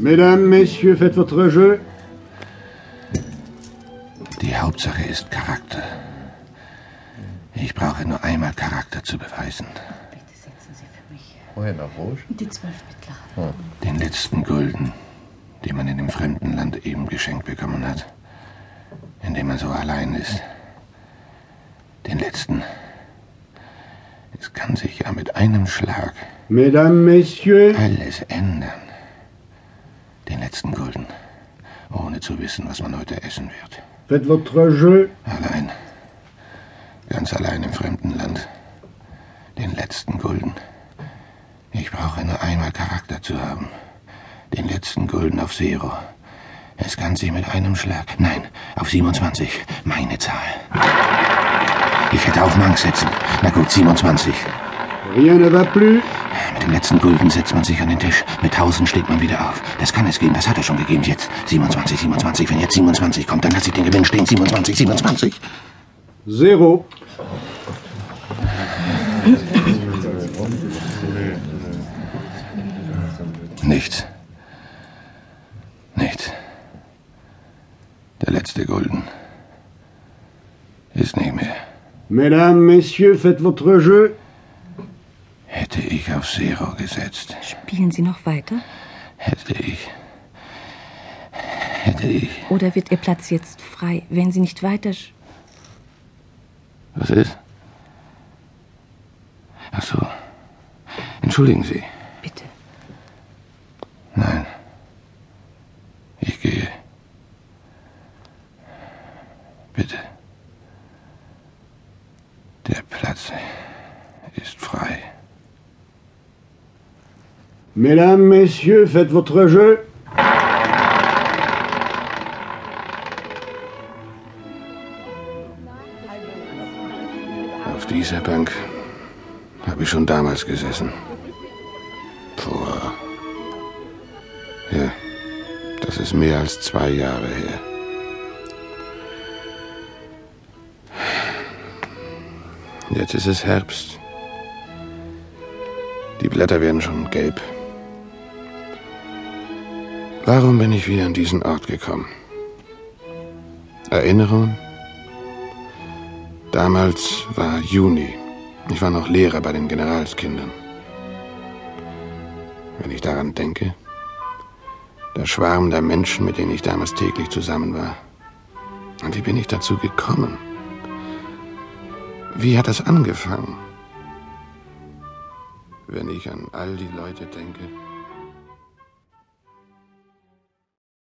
Mesdames, Messieurs, faites votre jeu. Die Hauptsache ist Charakter. Ich brauche nur einmal Charakter zu beweisen. Woher nach Rouge? Die zwölf mittlere. Den letzten Gulden, den man in dem fremden Land eben geschenkt bekommen hat. In dem man so allein ist. Den letzten. Es kann sich ja mit einem Schlag Mesdames, Messieurs, alles ändern. Den letzten Gulden. Ohne zu wissen, was man heute essen wird. faites votre jeu. Allein. Ganz allein im fremden Land. Den letzten Gulden. Ich brauche nur einmal Charakter zu haben. Den letzten Gulden auf Zero. Es kann sie mit einem Schlag. Nein, auf 27. Meine Zahl. Ich hätte auf Mank setzen. Na gut, 27. Rien ne va plus. Mit dem letzten Gulden setzt man sich an den Tisch. Mit 1000 steht man wieder auf. Das kann es geben, das hat er schon gegeben. Jetzt 27, 27. Wenn jetzt 27 kommt, dann lasse ich den Gewinn stehen. 27, 27. Zéro. Nichts. Nichts. Der letzte Gulden. Ist nicht mehr. Mesdames, Messieurs, faites votre jeu. Hätte ich auf Zero gesetzt, Spielen Sie noch weiter? hätte ich. Hätte ich. Oder wird Ihr Platz jetzt frei, wenn Sie nicht weiter... Was ist? Ach so. Entschuldigen Sie. Bitte. Nein. Ich gehe. Bitte. Der Platz ist frei. Mesdames, Messieurs, faites votre jeu. Auf dieser Bank habe ich schon damals gesessen. Vor. Ja, das ist mehr als zwei Jahre her. Jetzt ist es Herbst. Die Blätter werden schon gelb. Warum bin ich wieder an diesen Ort gekommen? Erinnerungen? Damals war Juni. Ich war noch Lehrer bei den Generalskindern. Wenn ich daran denke, der Schwarm der Menschen, mit denen ich damals täglich zusammen war. Und wie bin ich dazu gekommen? Wie hat das angefangen? Wenn ich an all die Leute denke,